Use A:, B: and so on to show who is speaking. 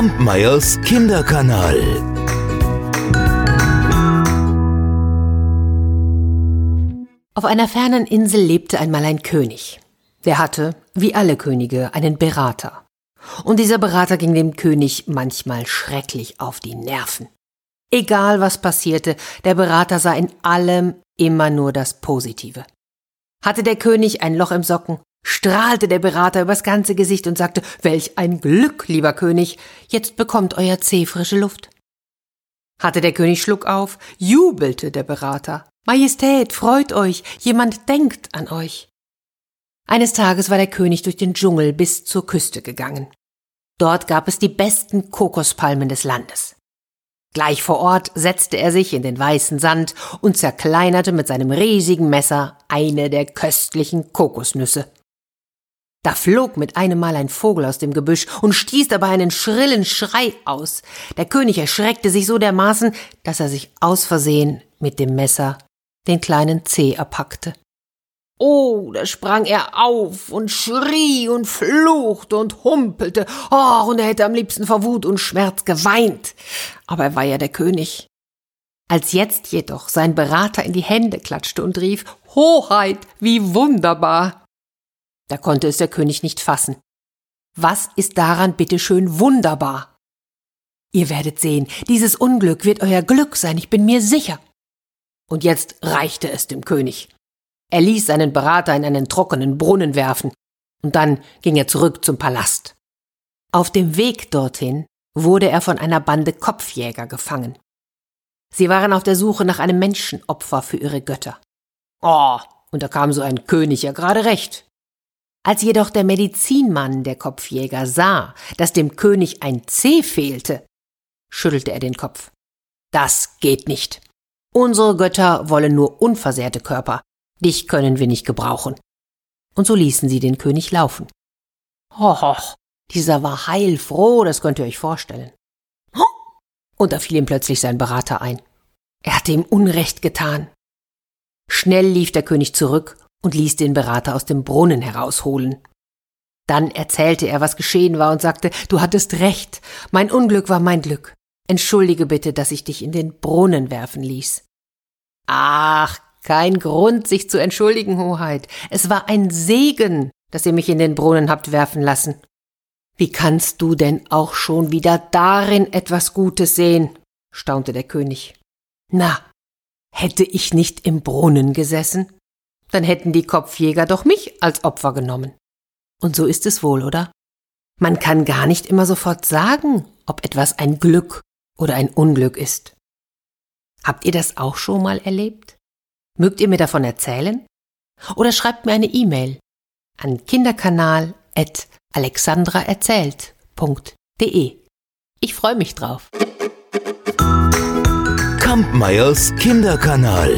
A: Kampmeyers Kinderkanal.
B: Auf einer fernen Insel lebte einmal ein König. Der hatte, wie alle Könige, einen Berater. Und dieser Berater ging dem König manchmal schrecklich auf die Nerven. Egal was passierte, der Berater sah in allem immer nur das Positive. Hatte der König ein Loch im Socken, strahlte der Berater übers ganze Gesicht und sagte, welch ein Glück, lieber König, jetzt bekommt euer Zeh frische Luft. Hatte der König Schluck auf, jubelte der Berater. Majestät, freut euch, jemand denkt an euch. Eines Tages war der König durch den Dschungel bis zur Küste gegangen. Dort gab es die besten Kokospalmen des Landes. Gleich vor Ort setzte er sich in den weißen Sand und zerkleinerte mit seinem riesigen Messer eine der köstlichen Kokosnüsse. Da flog mit einem Mal ein Vogel aus dem Gebüsch und stieß dabei einen schrillen Schrei aus. Der König erschreckte sich so dermaßen, dass er sich aus Versehen mit dem Messer den kleinen Zeh erpackte. Oh, da sprang er auf und schrie und fluchte und humpelte. Oh, und er hätte am liebsten vor Wut und Schmerz geweint. Aber er war ja der König. Als jetzt jedoch sein Berater in die Hände klatschte und rief, Hoheit, wie wunderbar! Da konnte es der König nicht fassen. Was ist daran bitteschön wunderbar? Ihr werdet sehen, dieses Unglück wird euer Glück sein, ich bin mir sicher. Und jetzt reichte es dem König. Er ließ seinen Berater in einen trockenen Brunnen werfen, und dann ging er zurück zum Palast. Auf dem Weg dorthin wurde er von einer Bande Kopfjäger gefangen. Sie waren auf der Suche nach einem Menschenopfer für ihre Götter. Oh, und da kam so ein König ja gerade recht. Als jedoch der Medizinmann der Kopfjäger sah, dass dem König ein Zeh fehlte, schüttelte er den Kopf. Das geht nicht. Unsere Götter wollen nur unversehrte Körper, Dich können wir nicht gebrauchen. Und so ließen sie den König laufen. Hoch, dieser war heilfroh, das könnt ihr euch vorstellen. Und da fiel ihm plötzlich sein Berater ein. Er hatte ihm Unrecht getan. Schnell lief der König zurück und ließ den Berater aus dem Brunnen herausholen. Dann erzählte er, was geschehen war und sagte, du hattest recht, mein Unglück war mein Glück. Entschuldige bitte, dass ich dich in den Brunnen werfen ließ. Ach, kein Grund, sich zu entschuldigen, Hoheit. Es war ein Segen, dass ihr mich in den Brunnen habt werfen lassen. Wie kannst du denn auch schon wieder darin etwas Gutes sehen? staunte der König. Na, hätte ich nicht im Brunnen gesessen? Dann hätten die Kopfjäger doch mich als Opfer genommen. Und so ist es wohl, oder? Man kann gar nicht immer sofort sagen, ob etwas ein Glück oder ein Unglück ist. Habt ihr das auch schon mal erlebt? Mögt ihr mir davon erzählen? Oder schreibt mir eine E-Mail an kinderkanal.alexandraerzählt.de. Ich freue mich drauf.
A: Kampmeyers Kinderkanal.